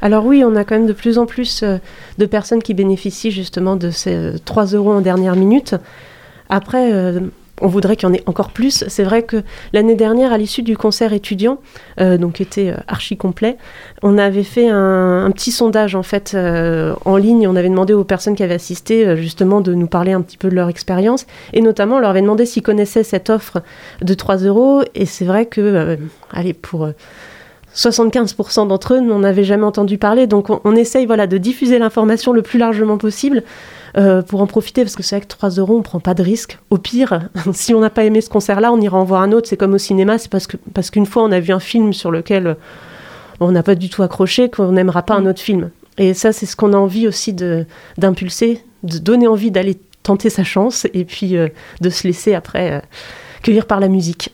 Alors oui, on a quand même de plus en plus de personnes qui bénéficient justement de ces euh, 3 euros en dernière minute. Après, on voudrait qu'il y en ait encore plus. C'est vrai que l'année dernière, à l'issue du concert étudiant, euh, donc qui était euh, archi complet, on avait fait un, petit sondage en fait euh, en ligne. On avait demandé aux personnes qui avaient assisté justement de nous parler un petit peu de leur expérience et notamment on leur avait demandé s'ils connaissaient cette offre de 3 euros. Et c'est vrai que, allez, pour euh, 75% d'entre eux n'en avaient jamais entendu parler. Donc on, on essaye de diffuser l'information le plus largement possible euh, pour en profiter, parce que c'est vrai que 3 euros, on prend pas de risque. Au pire, si on n'a pas aimé ce concert-là, on ira en voir un autre. C'est comme au cinéma, c'est parce que parce qu'une fois on a vu un film sur lequel euh, on n'a pas du tout accroché, qu'on n'aimera pas un autre film. Et ça, c'est ce qu'on a envie aussi d'impulser, de, donner envie d'aller tenter sa chance et puis euh, de se laisser après cueillir par la musique.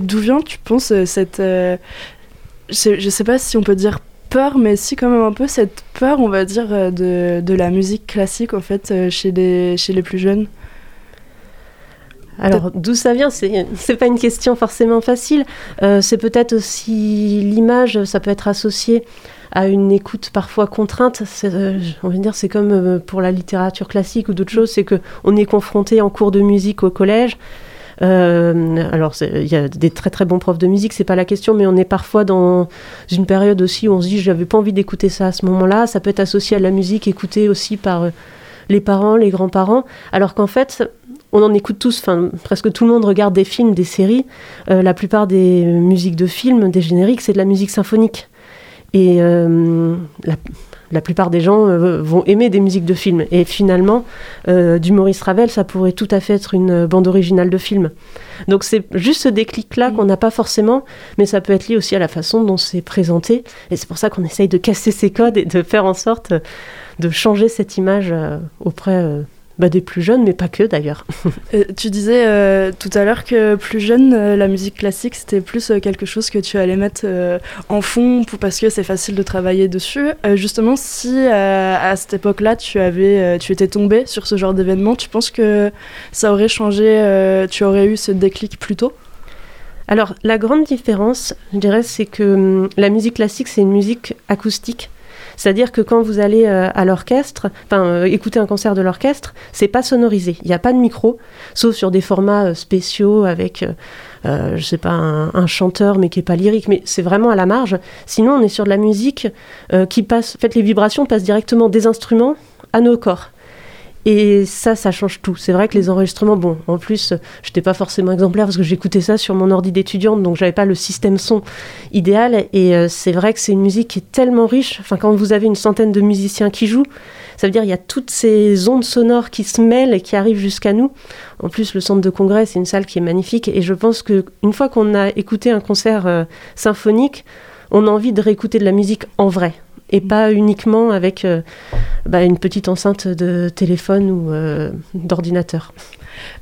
D'où vient, tu penses, cette. je, sais, je sais pas si on peut dire peur, mais si, quand même un peu cette peur, on va dire, euh, de, de la musique classique, en fait, euh, chez les, chez les plus jeunes Alors, d'où ça vient C'est pas une question forcément facile. Euh, c'est peut-être aussi l'image, ça peut être associé à une écoute parfois contrainte. Euh, on va dire, c'est comme euh, pour la littérature classique ou d'autres choses, c'est que on est confronté en cours de musique au collège. Euh, alors, il y a des très très bons profs de musique, c'est pas la question, mais on est parfois dans une période aussi où on se dit j'avais pas envie d'écouter ça à ce moment-là. Ça peut être associé à la musique écoutée aussi par euh, les parents, les grands-parents, alors qu'en fait, on en écoute tous, enfin presque tout le monde regarde des films, des séries. Euh, la plupart des musiques de films, des génériques, c'est de la musique symphonique. Et la plupart des gens euh, vont aimer des musiques de films. Et finalement, euh, du Maurice Ravel, ça pourrait tout à fait être une bande originale de film. Donc c'est juste ce déclic-là qu'on n'a pas forcément, mais ça peut être lié aussi à la façon dont c'est présenté. Et c'est pour ça qu'on essaye de casser ces codes et de faire en sorte de changer cette image euh, auprès bah, des plus jeunes, mais pas que d'ailleurs. Euh, tu disais euh, tout à l'heure que plus jeune, euh, la musique classique, c'était plus quelque chose que tu allais mettre en fond pour, parce que c'est facile de travailler dessus. justement, si à cette époque-là, tu, avais, tu étais tombé sur ce genre d'événement, tu penses que ça aurait changé, tu aurais eu ce déclic plus tôt? Alors, la grande différence, je dirais, c'est que hum, la musique classique, c'est une musique acoustique. C'est-à-dire que quand vous allez euh, à l'orchestre, enfin euh, écouter un concert de l'orchestre, c'est pas sonorisé. Il n'y a pas de micro, sauf sur des formats euh, spéciaux avec, je sais pas, un, chanteur mais qui est pas lyrique. Mais c'est vraiment à la marge. Sinon, on est sur de la musique qui passe. En fait, les vibrations passent directement des instruments à nos corps. Et ça, ça change tout. C'est vrai que les enregistrements, bon, en plus, je n'étais pas forcément exemplaire parce que j'écoutais ça sur mon ordi d'étudiante, donc j'avais pas le système son idéal. Et euh, c'est vrai que c'est une musique qui est tellement riche. Enfin, quand vous avez une centaine de musiciens qui jouent, ça veut dire qu'il y a toutes ces ondes sonores qui se mêlent et qui arrivent jusqu'à nous. En plus, le centre de congrès, c'est une salle qui est magnifique. Et je pense qu'une fois qu'on a écouté un concert euh, symphonique, on a envie de réécouter de la musique en vrai et pas uniquement avec euh, bah, une petite enceinte de téléphone ou euh, d'ordinateur.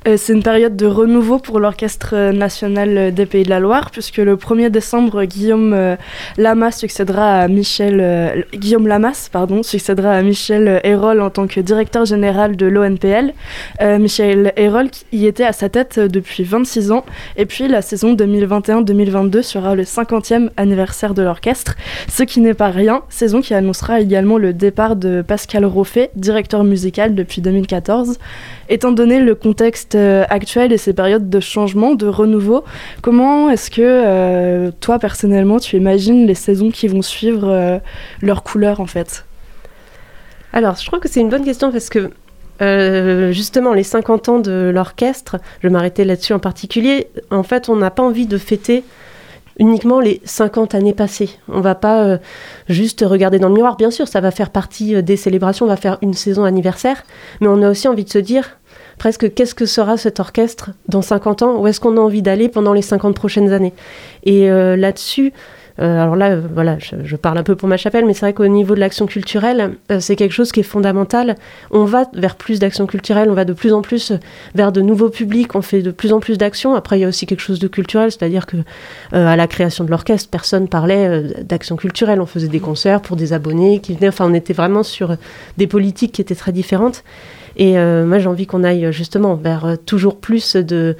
Euh, c'est une période de renouveau pour l'Orchestre national des Pays de la Loire, puisque le 1er décembre, Guillaume euh, Lamas succédera à Michel euh, Guillaume pardon, succédera à Michel Hérol en tant que directeur général de l'ONPL. Michel Hérol y était à sa tête depuis 26 ans, et puis la saison 2021-2022 sera le 50e anniversaire de l'orchestre, ce qui n'est pas rien, saison qui annoncera également le départ de Pascal Roffet, directeur musical depuis 2014. Étant donné le contexte euh, actuel et ces périodes de changement, de renouveau, comment est-ce que euh, toi personnellement tu imagines les saisons qui vont suivre euh, leur couleur en fait? Alors je trouve que c'est une bonne question parce que justement, les 50 ans de l'orchestre, je m'arrêter là-dessus en particulier, en fait, on n'a pas envie de fêter uniquement les 50 années passées. On va pas juste regarder dans le miroir. Bien sûr, ça va faire partie des célébrations, on va faire une saison anniversaire, mais on a aussi envie de se dire, presque qu'est-ce que sera cet orchestre dans 50 ans? Où est-ce qu'on a envie d'aller pendant les 50 prochaines années? Et euh, là-dessus, euh, alors là, euh, voilà, je, parle un peu pour ma chapelle, mais c'est vrai qu'au niveau de l'action culturelle, c'est quelque chose qui est fondamental. On va vers plus d'action culturelle, on va de plus en plus vers de nouveaux publics, on fait de plus en plus d'actions. Après, il y a aussi quelque chose de culturel, c'est-à-dire que à la création de l'orchestre, personne parlait d'action culturelle. On faisait des concerts pour des abonnés qui venaient. Enfin, on était vraiment sur des politiques qui étaient très différentes. Et euh, moi, j'ai envie qu'on aille justement vers euh, toujours plus de,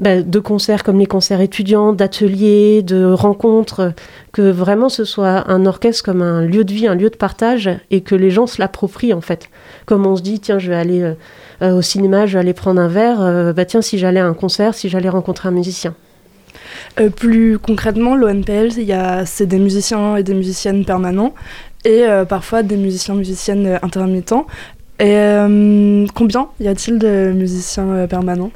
bah, de concerts comme les concerts étudiants, d'ateliers, de rencontres, que vraiment ce soit un orchestre comme un lieu de vie, un lieu de partage, et que les gens se l'approprient en fait. Comme on se dit, tiens, je vais aller euh, au cinéma, je vais aller prendre un verre, bah tiens, si j'allais à un concert, si j'allais rencontrer un musicien. plus concrètement, l'ONPL, c'est des musiciens et des musiciennes permanents et parfois des musiciens musiciennes intermittents. Et euh, combien y a-t-il de musiciens euh, permanents?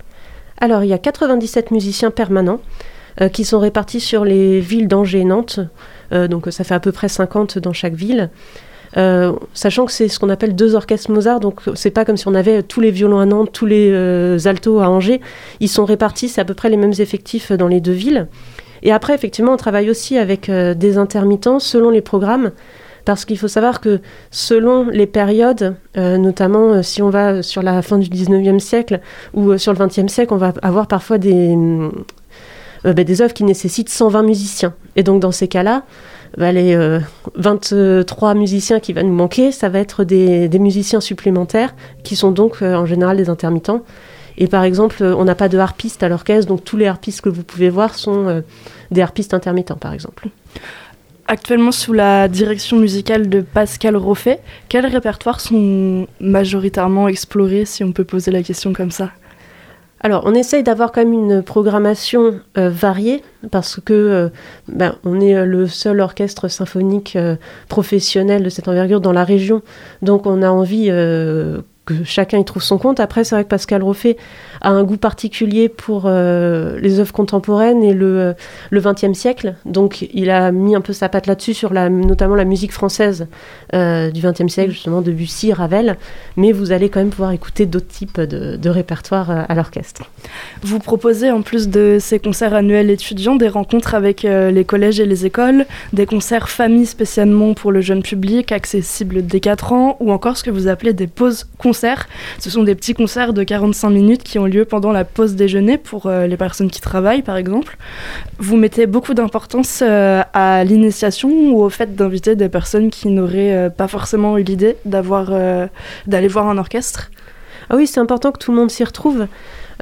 Alors, il y a 97 musiciens permanents euh, qui sont répartis sur les villes d'Angers et Nantes. donc, ça fait à peu près 50 dans chaque ville. sachant que c'est ce qu'on appelle deux orchestres Mozart, donc c'est pas comme si on avait tous les violons à Nantes, tous les altos à Angers. Ils sont répartis, c'est à peu près les mêmes effectifs dans les deux villes. Et après, effectivement, on travaille aussi avec des intermittents selon les programmes parce qu'il faut savoir que selon les périodes, euh, notamment euh, si on va sur la fin du 19e siècle ou euh, sur le 20e siècle, on va avoir parfois des, bah, des œuvres qui nécessitent 120 musiciens. Et donc dans ces cas-là, bah, les 23 musiciens qui vont nous manquer, ça va être des, musiciens supplémentaires qui sont donc en général des intermittents. Et par exemple, on n'a pas de harpistes à l'orchestre, donc tous les harpistes que vous pouvez voir sont des harpistes intermittents, par exemple actuellement sous la direction musicale de Pascal Roffet. Quels répertoires sont majoritairement explorés, si on peut poser la question comme ça? Alors, on essaye d'avoir quand même une programmation euh, variée parce que euh, ben, on est le seul orchestre symphonique euh, professionnel de cette envergure dans la région, donc on a envie chacun y trouve son compte. Après, c'est vrai que Pascal Roffet a un goût particulier pour euh, les œuvres contemporaines et le, euh, XXe siècle. Donc, il a mis un peu sa patte là-dessus, sur la, notamment la musique française euh, du XXe siècle, justement de Bussy, Ravel. Mais vous allez quand même pouvoir écouter d'autres types de, répertoires à l'orchestre. Vous proposez, en plus de ces concerts annuels étudiants, des rencontres avec les collèges et les écoles, des concerts famille spécialement pour le jeune public, accessibles dès 4 ans, ou encore ce que vous appelez des pauses concerts Ce sont des petits concerts de 45 minutes qui ont lieu pendant la pause déjeuner pour euh, les personnes qui travaillent, par exemple. Vous mettez beaucoup d'importance euh, à l'initiation ou au fait d'inviter des personnes qui n'auraient euh, pas forcément eu l'idée d'aller voir un orchestre Ah oui, c'est important que tout le monde s'y retrouve.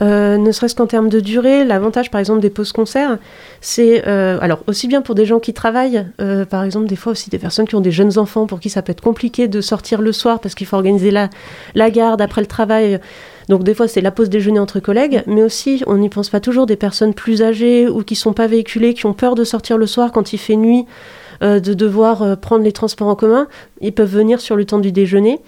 Euh, ne serait-ce qu'en termes de durée, l'avantage par exemple des pauses concerts, c'est euh, alors aussi bien pour des gens qui travaillent, euh, par exemple des fois aussi des personnes qui ont des jeunes enfants pour qui ça peut être compliqué de sortir le soir parce qu'il faut organiser la, la garde après le travail. Donc des fois c'est la pause déjeuner entre collègues, mais aussi on n'y pense pas toujours des personnes plus âgées ou qui sont pas véhiculées, qui ont peur de sortir le soir quand il fait nuit, de devoir prendre les transports en commun. Ils peuvent venir sur le temps du déjeuner.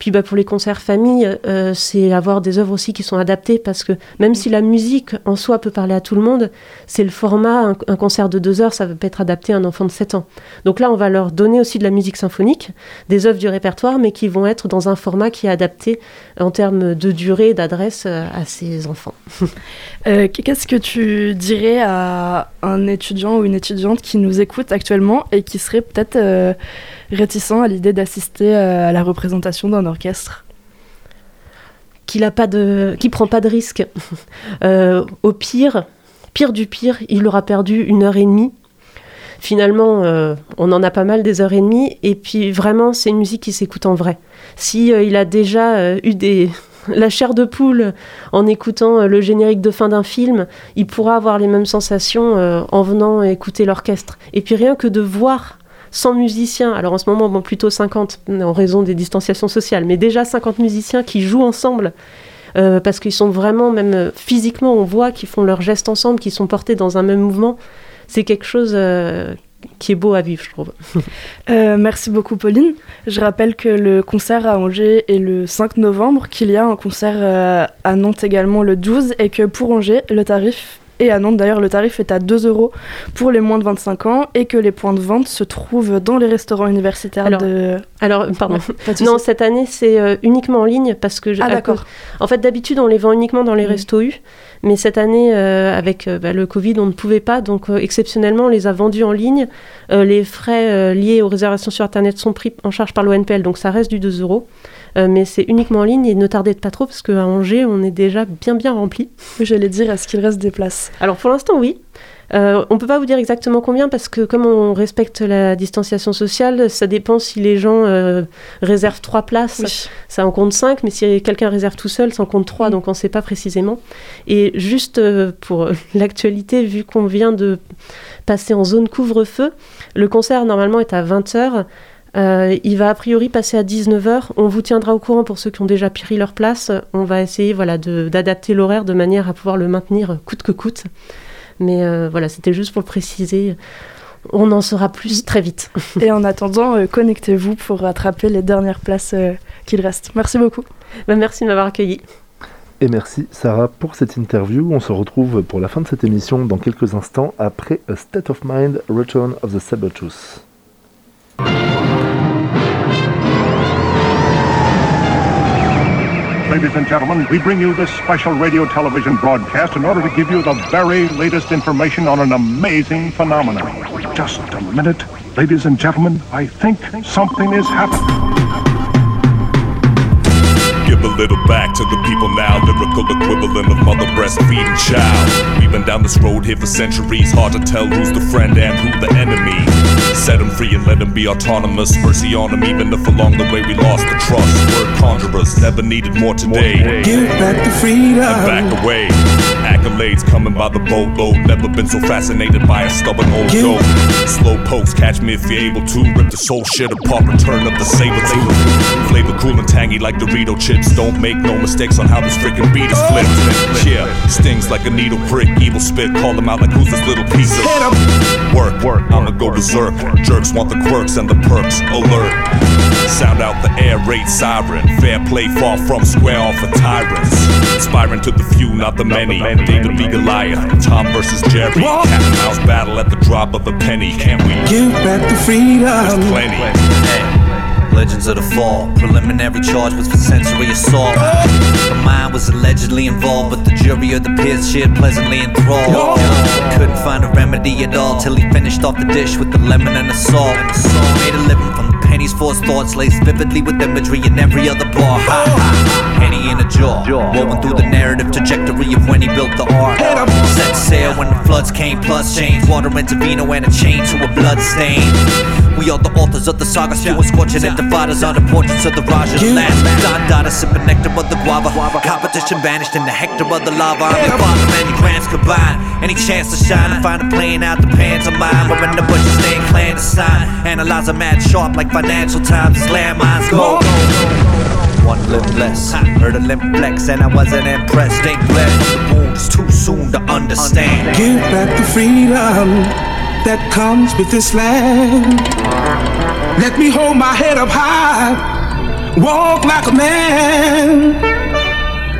Puis bah, pour les concerts famille, euh, c'est avoir des œuvres aussi qui sont adaptées parce que même si la musique en soi peut parler à tout le monde, c'est le format, un, concert de deux heures, ça peut pas être adapté à un enfant de 7 ans. Donc là, on va leur donner aussi de la musique symphonique, des œuvres du répertoire, mais qui vont être dans un format qui est adapté en termes de durée d'adresse euh, à ces enfants. Euh, Qu'est-ce que tu dirais à un étudiant ou une étudiante qui nous écoute actuellement et qui serait peut-être euh, réticent à l'idée d'assister euh, à la représentation d'un orchestre qu'il a pas de, qui prend pas de risque. Euh, au pire, pire du pire, il aura perdu une heure et demie. Finalement, euh, on en a pas mal des heures et demie, et puis vraiment, c'est une musique qui s'écoute en vrai. Si il a déjà eu des la chair de poule en écoutant le générique de fin d'un film, il pourra avoir les mêmes sensations en venant écouter l'orchestre. Et puis rien que de voir 100 musiciens, alors en ce moment bon, plutôt 50 en raison des distanciations sociales, mais déjà 50 musiciens qui jouent ensemble, euh, parce qu'ils sont vraiment, même euh, physiquement, on voit qu'ils font leurs gestes ensemble, qu'ils sont portés dans un même mouvement, c'est quelque chose euh, qui est beau à vivre, je trouve. Merci beaucoup Pauline. Je rappelle que le concert à Angers est le 5 novembre, qu'il y a un concert à Nantes également le 12 et que pour Angers, le tarif et à Nantes d'ailleurs, le tarif est à 2 euros pour les moins de 25 ans et que les points de vente se trouvent dans les restaurants universitaires Alors, de... Alors, pardon. Ouais, non, cette année, c'est euh, uniquement en ligne parce que... je- Ah, d'accord. En fait, d'habitude, on les vend uniquement dans les Mm. restos U. Mais cette année, euh, avec euh, bah, le Covid, on ne pouvait pas. Donc, exceptionnellement, on les a vendus en ligne. Les frais liés aux réservations sur Internet sont pris en charge par l'ONPL. Donc, ça reste du 2 euros. Euh, mais c'est uniquement en ligne et ne tardez pas trop parce qu'à Angers, on est déjà bien, bien rempli. J'allais dire, est-ce qu'il reste des places? Alors, pour l'instant, oui. Euh, on peut pas vous dire exactement combien parce que comme on respecte la distanciation sociale, ça dépend si les gens euh, réservent trois places, Oui. ça en compte cinq, mais si quelqu'un réserve tout seul, ça en compte trois, donc on ne sait pas précisément. Et juste euh, pour l'actualité, vu qu'on vient de passer en zone couvre-feu, le concert normalement est à 20h. Euh, il va a priori passer à 19h. On vous tiendra au courant pour ceux qui ont déjà pris leur place. On va essayer voilà, de- d'adapter l'horaire de manière à pouvoir le maintenir coûte que coûte. Mais euh, voilà, c'était juste pour le préciser. On en saura plus très vite. Et en attendant, euh, connectez-vous pour rattraper les dernières places euh, qu'il reste. Merci beaucoup. Bah, merci de m'avoir accueilli. Et merci Sarah pour cette interview. On se retrouve pour la fin de cette émission dans quelques instants après A State of Mind Return of the Sabertooth. Ladies and gentlemen, we bring you this special radio television broadcast in order to give you the very latest information on an amazing phenomenon. Just a minute. Ladies and gentlemen, I think something is happening. Give a little back to the people now, lyrical equivalent of mother breastfeeding child. We've been down this road here for centuries, hard to tell who's the friend and who the enemy. Set them free and let them be autonomous. Mercy on them, even if along the way we lost the trust. Word conjurers, never needed more today. Give back the freedom. And back away. Accolades coming by the boatload. Never been so fascinated by a stubborn old Give- goat. Slow pokes, catch me if you're able to. Rip the soul shit apart, return of the saber tooth. Flavor cool and tangy like Dorito chips. Don't make no mistakes on how this freaking beat is flipped. Yeah, stings like a needle prick. Evil spit, call them out like who's this little piece of work? Work, I'ma go berserk. Jerks want the quirks and the perks. Alert. Sound out the air raid siren. Fair play far from square off for tyrants. Inspiring to the few, not the many. And David v. Goliath, Tom versus Jerry. Cat and mouse battle at the drop of a penny. Can't we? Give back the freedom. There's plenty. Legends of the Fall. Preliminary charge was for sensory assault. The mind was allegedly involved, but the jury or the peers cheered pleasantly enthralled. Couldn't find a remedy at all till he finished off the dish with the lemon and the salt. Made a living from the pennies force thoughts laced vividly with imagery in every other bar. Ha ha. In a jaw, woven through the narrative trajectory of when he built the ark. Set sail when the floods came, plus change water into vino and a chain to a blood stain. We are the authors of the saga, spewing scorching and dividers on the portraits of the Rajas. Last Don Dada sipping nectar of the guava. Competition vanished in the hector of the lava. I'm the father, many grams combined. Any chance to shine and find a plane out the pantomime. We're in the bushes staying clandestine. Analyze a mad sharp like financial times landmines go. One limb less, heard a limp flex, and I wasn't impressed. Ain't from the wound, it's too soon to understand. Give back the freedom that comes with this land. Let me hold my head up high, walk like a man.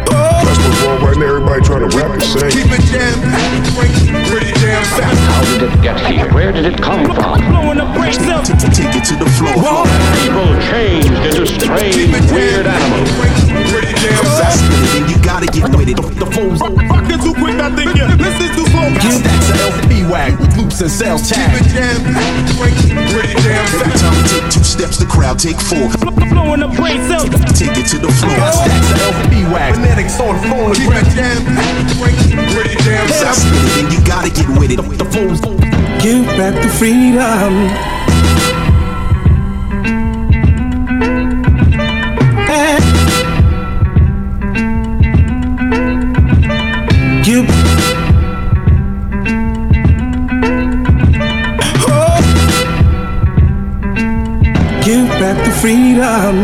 Oh. That's what's wrong right now. Everybody trying to rap and sing. Keep it jam pretty damn fast. How did it get here? Where did it come from? Blowing the brakes up, take it to the floor. People changed into strange, weird animals. Damn fast. And you gotta get with it. The, the phone's fucking too quick, I think you listen too slow. Give that to LB wag with loops and sales Keep it jam packed, pretty damn Every time we take two steps, the crowd take four. Blowing the brakes up, Take it to the floor. Got stacks of LB wag. Phonetics on the phone. keep it jam packed, pretty damn fast. And you gotta get with it. The, phone's Give back the freedom. Give back the freedom.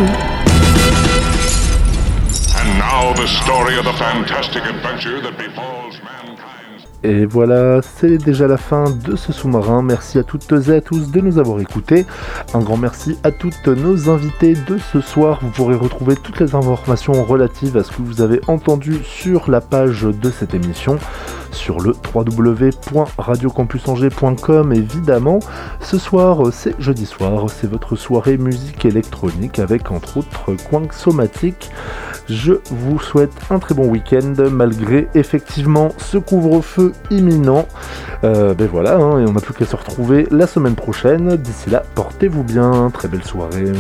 And now the story of the fantastic adventure that befalls mankind. Et voilà, c'est déjà la fin de ce sous-marin. Merci à toutes et à tous de nous avoir écoutés. Un grand merci à toutes nos invités de ce soir. Vous pourrez retrouver toutes les informations relatives à ce que vous avez entendu sur la page de cette émission sur le www.radiocampusangers.com évidemment. Ce soir, c'est jeudi soir, c'est votre soirée musique électronique avec entre autres Quank Somatic. Je vous souhaite un très bon week-end malgré effectivement ce couvre-feu imminent. Euh, ben voilà, hein, et on n'a plus qu'à se retrouver la semaine prochaine. D'ici là, portez-vous bien, très belle soirée.